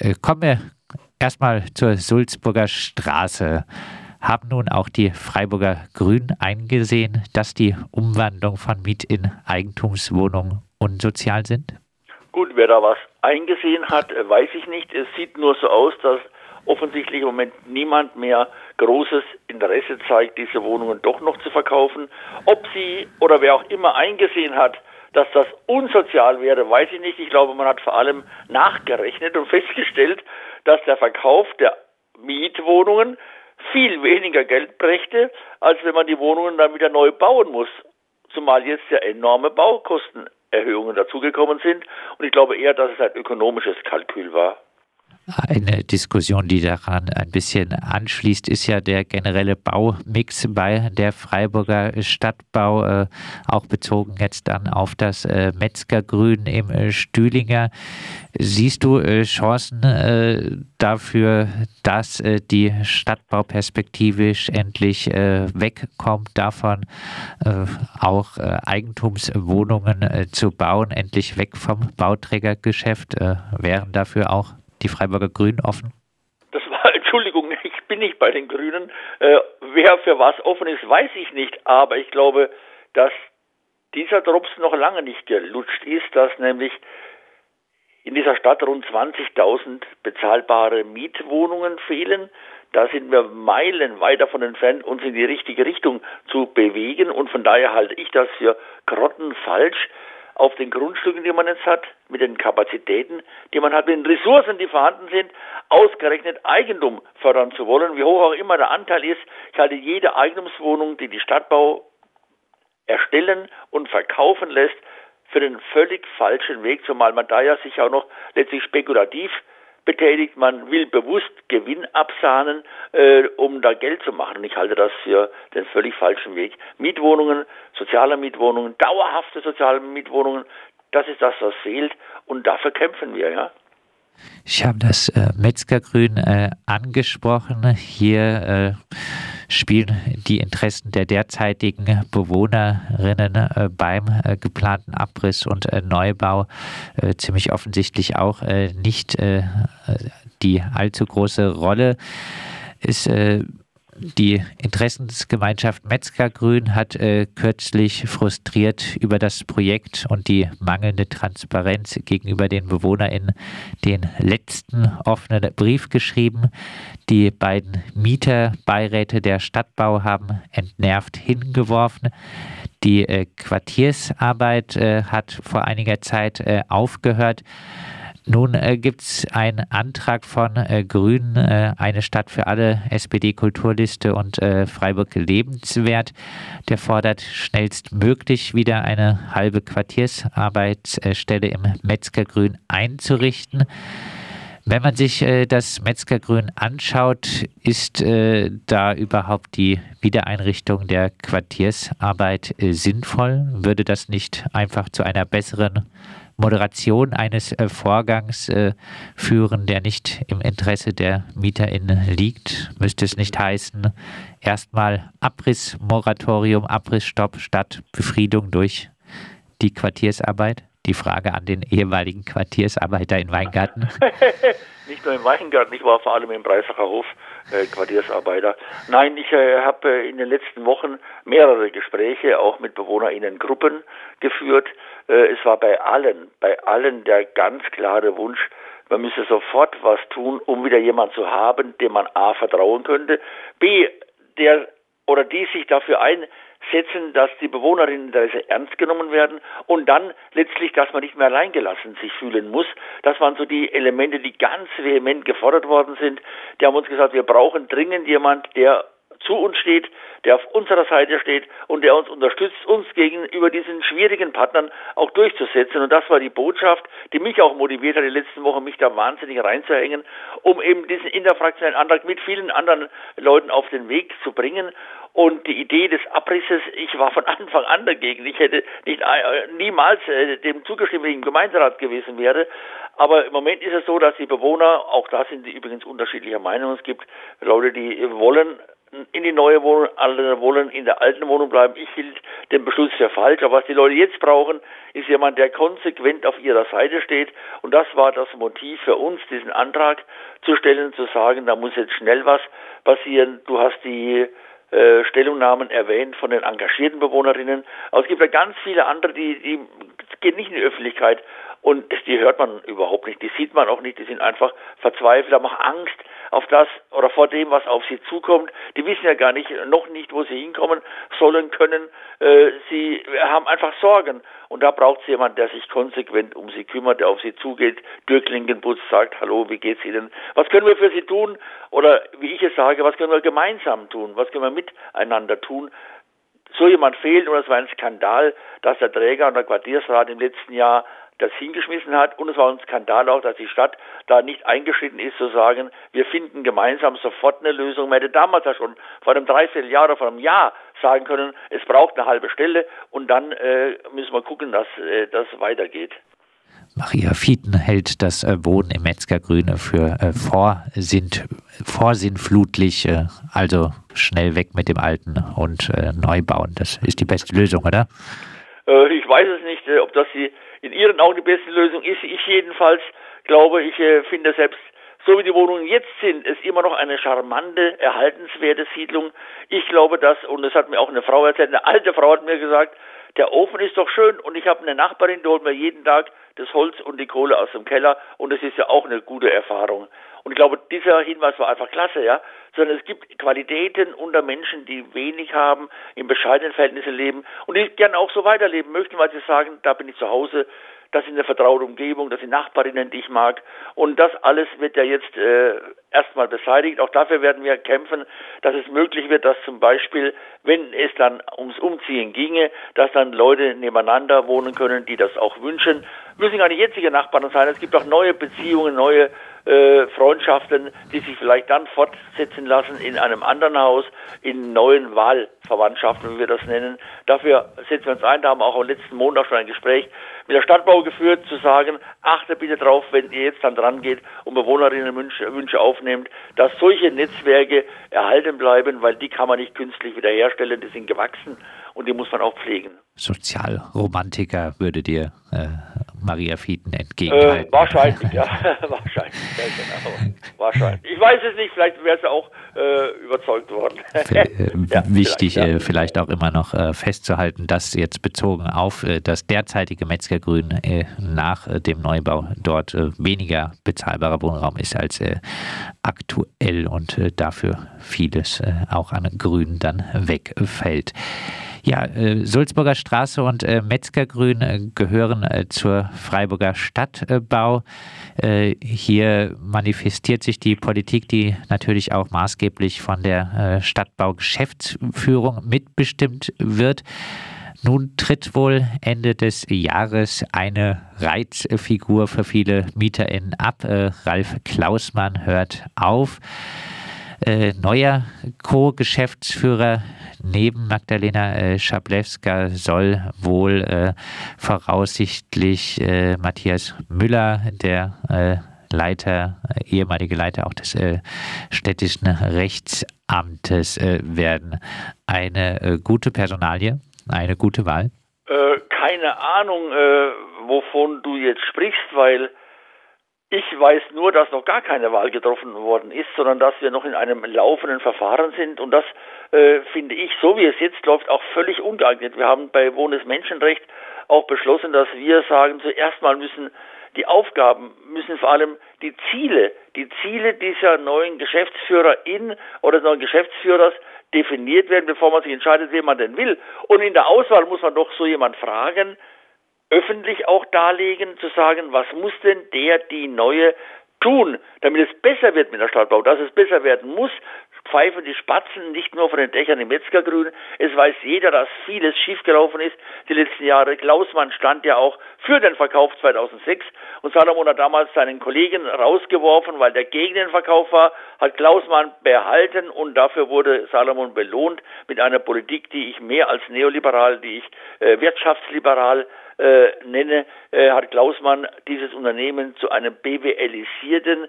Äh, kommen wir erstmal zur Sulzburger Straße. Haben nun auch die Freiburger Grünen eingesehen, dass die Umwandlung von Miet in Eigentumswohnungen unsozial sind? Gut, wer da was eingesehen hat, äh, weiß ich nicht. Es sieht nur so aus, dass offensichtlich im Moment niemand mehr großes Interesse zeigt, diese Wohnungen doch noch zu verkaufen. Ob sie oder wer auch immer eingesehen hat, dass das unsozial wäre, weiß ich nicht. Ich glaube, man hat vor allem nachgerechnet und festgestellt, dass der Verkauf der Mietwohnungen viel weniger Geld brächte, als wenn man die Wohnungen dann wieder neu bauen muss. Zumal jetzt ja enorme Baukostenerhöhungen dazugekommen sind. Und ich glaube eher, dass es ein ökonomisches Kalkül war. Eine Diskussion, die daran ein bisschen anschließt, ist ja der generelle Baumix bei der Freiburger Stadtbau, äh, auch bezogen jetzt dann auf das äh, Metzgergrün im äh, Stühlinger. Siehst du äh, Chancen äh, dafür, dass äh, die Stadtbau perspektivisch endlich wegkommt davon, auch Eigentumswohnungen zu bauen, endlich weg vom Bauträgergeschäft? wären dafür auch die Freiburger Grünen offen? Das war, Entschuldigung, ich bin nicht bei den Grünen. Äh, wer für was offen ist, weiß ich nicht. Aber ich glaube, dass dieser Drops noch lange nicht gelutscht ist, dass nämlich in dieser Stadt rund 20.000 bezahlbare Mietwohnungen fehlen. Da sind wir meilenweit davon entfernt, uns in die richtige Richtung zu bewegen. Und von daher halte ich das für grottenfalsch, auf den Grundstücken, die man jetzt hat, mit den Kapazitäten, die man hat, mit den Ressourcen, die vorhanden sind, ausgerechnet Eigentum fördern zu wollen, wie hoch auch immer der Anteil ist. Ich halte jede Eigentumswohnung, die die Stadtbau erstellen und verkaufen lässt, für den völlig falschen Weg, zumal man da ja sich auch noch letztlich spekulativ betätigt. Man will bewusst Gewinn absahnen, äh, um da Geld zu machen. Ich halte das für den völlig falschen Weg. Mietwohnungen, soziale Mietwohnungen, dauerhafte soziale Mietwohnungen, das ist das, was fehlt. Und dafür kämpfen wir, ja. Ich habe das äh, Metzgergrün äh, angesprochen. Hier äh, spielen die Interessen der derzeitigen Bewohnerinnen äh, beim äh, geplanten Abriss und äh, Neubau ziemlich offensichtlich auch nicht die allzu große Rolle. Ist die Interessensgemeinschaft Metzgergrün hat äh, kürzlich frustriert über das Projekt und die mangelnde Transparenz gegenüber den BewohnerInnen den letzten offenen Brief geschrieben. Die beiden Mieterbeiräte der Stadtbau haben entnervt hingeworfen. Die äh, Quartiersarbeit äh, hat vor einiger Zeit äh, aufgehört. Nun äh, gibt es einen Antrag von äh, Grünen, äh, eine Stadt für alle, SPD-Kulturliste und äh, Freiburg lebenswert. Der fordert schnellstmöglich wieder eine halbe Quartiersarbeitsstelle im Metzgergrün einzurichten. Wenn man sich äh, das Metzgergrün anschaut, ist äh, da überhaupt die Wiedereinrichtung der Quartiersarbeit äh, sinnvoll? Würde das nicht einfach zu einer besseren Moderation eines äh, Vorgangs äh, führen, der nicht im Interesse der MieterInnen liegt? Müsste es nicht heißen, erstmal Abrissmoratorium, Abrissstopp statt Befriedung durch die Quartiersarbeit? Die Frage an den ehemaligen Quartiersarbeiter in Weingarten. nicht nur im Weingarten, ich war vor allem im Breisacher Hof äh, Quartiersarbeiter. Nein, ich äh, habe äh, in den letzten Wochen mehrere Gespräche auch mit BewohnerInnen-Gruppen geführt. Äh, es war bei allen, bei allen der ganz klare Wunsch, man müsse sofort was tun, um wieder jemand zu haben, dem man A vertrauen könnte, B, der oder die sich dafür ein setzen, dass die Bewohnerinnen Interesse ernst genommen werden und dann letztlich, dass man nicht mehr alleingelassen sich fühlen muss. Das waren so die Elemente, die ganz vehement gefordert worden sind. Die haben uns gesagt, wir brauchen dringend jemand, der zu uns steht, der auf unserer Seite steht und der uns unterstützt, uns gegenüber diesen schwierigen Partnern auch durchzusetzen. Und das war die Botschaft, die mich auch motiviert hat, die letzten Wochen mich da wahnsinnig reinzuhängen, um eben diesen interfraktionellen Antrag mit vielen anderen Leuten auf den Weg zu bringen. Und die Idee des Abrisses, ich war von Anfang an dagegen. Ich hätte nicht äh, niemals äh, dem zugestimmt, wenn ich im Gemeinderat gewesen wäre. Aber im Moment ist es so, dass die Bewohner, auch da sind die übrigens unterschiedlicher Meinung. Es gibt Leute, die wollen in die neue Wohnung, andere wollen in der alten Wohnung bleiben. Ich hielt den Beschluss für falsch. Aber was die Leute jetzt brauchen, ist jemand, der konsequent auf ihrer Seite steht. Und das war das Motiv für uns, diesen Antrag zu stellen, zu sagen, da muss jetzt schnell was passieren. Du hast die äh, Stellungnahmen erwähnt von den engagierten Bewohnerinnen. Aber es gibt ja ganz viele andere, die, die gehen nicht in die Öffentlichkeit und die hört man überhaupt nicht, die sieht man auch nicht, die sind einfach verzweifelt, haben auch Angst auf das oder vor dem, was auf sie zukommt. Die wissen ja gar nicht, noch nicht, wo sie hinkommen sollen können. Äh, sie haben einfach Sorgen. Und da braucht es jemand, der sich konsequent um sie kümmert, der auf sie zugeht, Türklinken putzt, sagt, hallo, wie geht's Ihnen? Was können wir für Sie tun? Oder wie ich es sage, was können wir gemeinsam tun? Was können wir miteinander tun? So jemand fehlt und es war ein Skandal, dass der Träger und der Quartiersrat im letzten Jahr das hingeschmissen hat. Und es war ein Skandal auch, dass die Stadt da nicht eingeschritten ist, zu sagen, wir finden gemeinsam sofort eine Lösung. Man hätte damals ja schon vor einem Dreivierteljahr oder vor einem Jahr sagen können, es braucht eine halbe Stelle und dann äh, müssen wir gucken, dass äh, das weitergeht. Maria Fieten hält das äh, Wohnen im Metzgergrüne für äh, vorsind, vorsinnflutlich, äh, also schnell weg mit dem Alten und äh, neu bauen. Das ist die beste Lösung, oder? Äh, ich weiß es nicht, äh, ob das die in Ihren Augen die beste Lösung ist. Ich jedenfalls glaube, ich äh, finde selbst so wie die Wohnungen jetzt sind, ist immer noch eine charmante, erhaltenswerte Siedlung. Ich glaube das, und das hat mir auch eine Frau erzählt, eine alte Frau hat mir gesagt, der Ofen ist doch schön und ich habe eine Nachbarin, die holt mir jeden Tag das Holz und die Kohle aus dem Keller und das ist ja auch eine gute Erfahrung. Und ich glaube, dieser Hinweis war einfach klasse, ja. Sondern es gibt Qualitäten unter Menschen, die wenig haben, in bescheidenen Verhältnissen leben und die gerne auch so weiterleben möchten, weil sie sagen, da bin ich zu Hause, das ist eine vertraute Umgebung, das sind Nachbarinnen, die ich mag. Und das alles wird ja jetzt äh, erstmal beseitigt. Auch dafür werden wir kämpfen, dass es möglich wird, dass zum Beispiel, wenn es dann ums Umziehen ginge, dass dann Leute nebeneinander wohnen können, die das auch wünschen. Müssen gar nicht jetzige Nachbarn sein. Es gibt auch neue Beziehungen, neue äh, Freundschaften, die sich vielleicht dann fortsetzen lassen in einem anderen Haus, in neuen Wahlverwandtschaften, wie wir das nennen. Dafür setzen wir uns ein. Da haben wir auch am letzten Montag schon ein Gespräch mit der Stadtbau geführt, zu sagen, achte bitte darauf, wenn ihr jetzt dann dran geht und Bewohnerinnenwünsche aufnehmt, dass solche Netzwerke erhalten bleiben, weil die kann man nicht künstlich wiederherstellen, die sind gewachsen und die muss man auch pflegen. Sozialromantiker würde dir äh, Maria Fieten entgegenhalten. Äh, wahrscheinlich, ja, wahrscheinlich, ja, genau. wahrscheinlich. Ich weiß es nicht, vielleicht wäre sie auch äh, überzeugt worden. Äh, ja, wichtig, vielleicht, ja. Äh, vielleicht, auch immer noch äh, festzuhalten, dass jetzt bezogen auf das derzeitige Metzgergrün nach dem Neubau dort weniger bezahlbarer Wohnraum ist als aktuell und dafür vieles auch an Grün dann wegfällt. Ja, äh, Sulzburger Straße und äh, Metzgergrün äh, gehören äh, zur Freiburger Stadtbau. Äh, hier manifestiert sich die Politik, die natürlich auch maßgeblich von der äh, Stadtbau-Geschäftsführung mitbestimmt wird. Nun tritt wohl Ende des Jahres eine Reizfigur für viele MieterInnen ab. Ralf Klausmann hört auf. neuer Co-Geschäftsführer neben Magdalena äh, Schablewska soll wohl äh, voraussichtlich äh, Matthias Müller, der äh, Leiter, äh, ehemalige Leiter auch des äh, städtischen Rechtsamtes werden. Eine gute Personalie, eine gute Wahl? keine Ahnung, wovon du jetzt sprichst, weil ich weiß nur, dass noch gar keine Wahl getroffen worden ist, sondern dass wir noch in einem laufenden Verfahren sind und das äh, finde ich, so wie es jetzt läuft, auch völlig ungeeignet. Wir haben bei Wohnes Menschenrecht auch beschlossen, dass wir sagen, zuerst mal müssen die Aufgaben, müssen vor allem die Ziele, die Ziele dieser neuen Geschäftsführerin oder des neuen Geschäftsführers definiert werden, bevor man sich entscheidet, wen man denn will. Und in der Auswahl muss man doch so jemand fragen, öffentlich auch darlegen, zu sagen, was muss denn der, die neue tun, damit es besser wird mit der Stadtbau, dass es besser werden muss, pfeifen die Spatzen nicht nur von den Dächern im Metzgergrün. Es weiß jeder, dass vieles schiefgelaufen ist die letzten Jahre. Klausmann stand ja auch für den Verkauf 2006 und Salomon hat damals seinen Kollegen rausgeworfen, weil der gegen den Verkauf war, hat Klausmann behalten und dafür wurde Salomon belohnt mit einer Politik, die ich mehr als neoliberal, die ich äh, wirtschaftsliberal äh, nenne, äh, hat Klausmann dieses Unternehmen zu einem BWLisierten,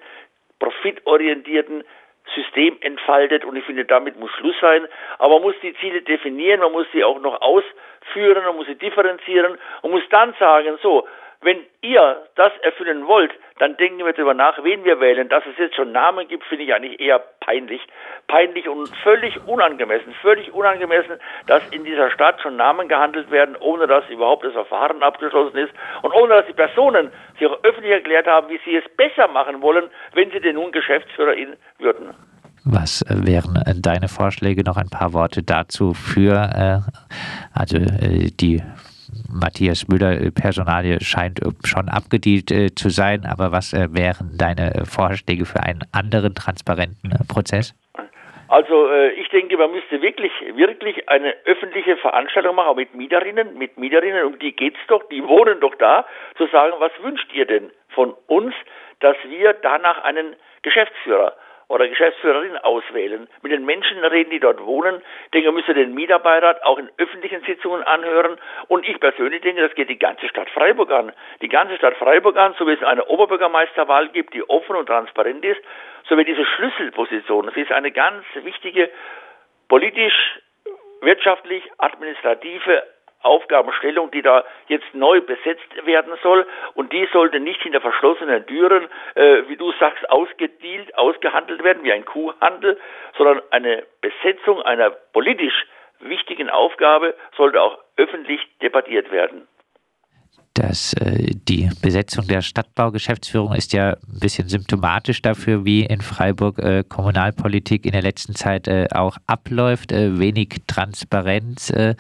profitorientierten System entfaltet und ich finde, damit muss Schluss sein. Aber man muss die Ziele definieren, man muss sie auch noch ausführen, man muss sie differenzieren und muss dann sagen, so, wenn ihr das erfüllen wollt, dann denken wir darüber nach, wen wir wählen. Dass es jetzt schon Namen gibt, finde ich eigentlich eher peinlich. Peinlich und völlig unangemessen. Völlig unangemessen, dass in dieser Stadt schon Namen gehandelt werden, ohne dass überhaupt das Verfahren abgeschlossen ist und ohne dass die Personen sich auch öffentlich erklärt haben, wie sie es besser machen wollen, wenn sie denn nun Geschäftsführerin würden. Was wären deine Vorschläge? Noch ein paar Worte dazu für äh, also äh, die Matthias Müller äh, Personalie scheint äh, schon abgedient äh, zu sein, aber was wären deine Vorschläge für einen anderen transparenten Prozess? Also ich denke, man müsste wirklich, wirklich eine öffentliche Veranstaltung machen, mit Mieterinnen, mit Mieterinnen, um die geht's doch, die wohnen doch da, zu sagen, was wünscht ihr denn von uns, dass wir danach einen Geschäftsführer oder Geschäftsführerin auswählen, mit den Menschen reden, die dort wohnen. Ich denke, müsste den Mieterbeirat auch in öffentlichen Sitzungen anhören. Und ich persönlich denke, das geht die ganze Stadt Freiburg an. Die ganze Stadt Freiburg an, so wie es eine Oberbürgermeisterwahl gibt, die offen und transparent ist, so wie diese Schlüsselposition. Das ist eine ganz wichtige politisch, wirtschaftlich, administrative Aufgabenstellung, die da jetzt neu besetzt werden soll. Und die sollte nicht hinter verschlossenen Türen, äh, wie du sagst, ausgedealt, ausgehandelt werden, wie ein Kuhhandel, sondern eine Besetzung einer politisch wichtigen Aufgabe sollte auch öffentlich debattiert werden dass äh, die Besetzung der Stadtbaugeschäftsführung ist ja ein bisschen symptomatisch dafür, wie in Freiburg äh, Kommunalpolitik in der letzten Zeit äh, auch abläuft. Äh, wenig Transparenz. Äh,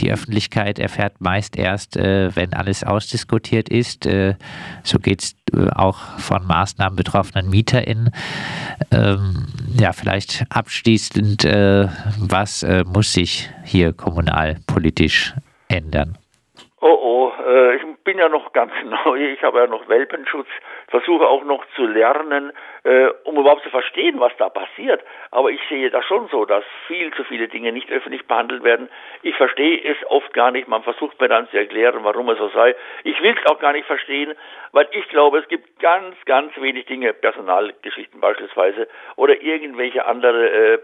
die Öffentlichkeit erfährt meist erst, äh, wenn alles ausdiskutiert ist. so geht es auch von Maßnahmen betroffenen MieterInnen. Ähm, ja, vielleicht abschließend, was muss sich hier kommunalpolitisch ändern? Oh oh, äh, ich bin ja noch ganz neu, ich habe ja noch Welpenschutz, versuche auch noch zu lernen, äh, um überhaupt zu verstehen, was da passiert. Aber ich sehe das schon so, dass viel zu viele Dinge nicht öffentlich behandelt werden. Ich verstehe es oft gar nicht, man versucht mir dann zu erklären, warum es so sei. Ich will es auch gar nicht verstehen, weil ich glaube, es gibt ganz, ganz wenig Dinge, Personalgeschichten beispielsweise, oder irgendwelche andere, äh,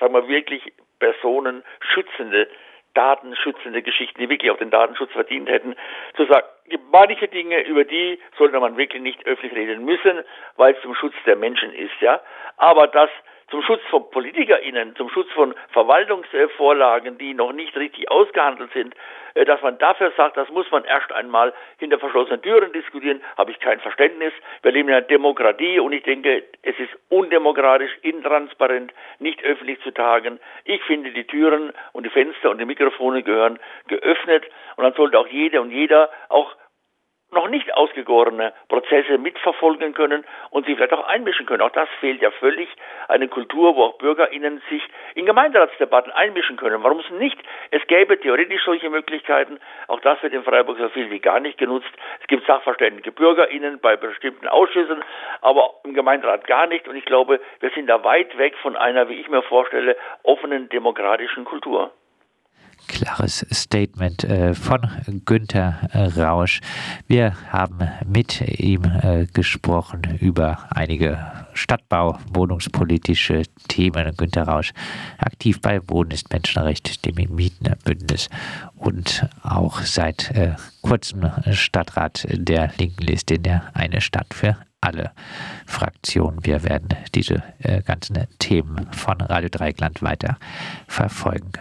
sagen wir wirklich personenschützende datenschützende Geschichten, die wirklich auch den Datenschutz verdient hätten, zu sagen, manche Dinge, über die sollte man wirklich nicht öffentlich reden müssen, weil es zum Schutz der Menschen ist, ja. Aber das zum Schutz von PolitikerInnen, zum Schutz von Verwaltungsvorlagen, die noch nicht richtig ausgehandelt sind, äh, dass man dafür sagt, das muss man erst einmal hinter verschlossenen Türen diskutieren, habe ich kein Verständnis. Wir leben in einer Demokratie und ich denke, es ist undemokratisch, intransparent, nicht öffentlich zu tagen. Ich finde, die Türen und die Fenster und die Mikrofone gehören geöffnet und dann sollte auch jede und jeder auch noch nicht ausgegorene Prozesse mitverfolgen können und sich vielleicht auch einmischen können. Auch das fehlt ja völlig. Eine Kultur, wo auch BürgerInnen sich in Gemeinderatsdebatten einmischen können. Warum es nicht? Es gäbe theoretisch solche Möglichkeiten. Auch das wird in Freiburg so viel wie gar nicht genutzt. Es gibt sachverständige BürgerInnen bei bestimmten Ausschüssen, aber im Gemeinderat gar nicht. Und ich glaube, wir sind da weit weg von einer, wie ich mir vorstelle, offenen demokratischen Kultur klares Statement äh, von Günter Rausch. Wir haben mit ihm äh, gesprochen über einige Stadtbau, wohnungspolitische Themen. Günter Rausch aktiv bei Wohnen ist Menschenrecht, dem Mietenbündnis und auch seit äh, kurzem Stadtrat der linken Liste in der Eine Stadt für alle Fraktionen. Wir werden diese ganzen Themen von Radio Dreieckland weiter verfolgen.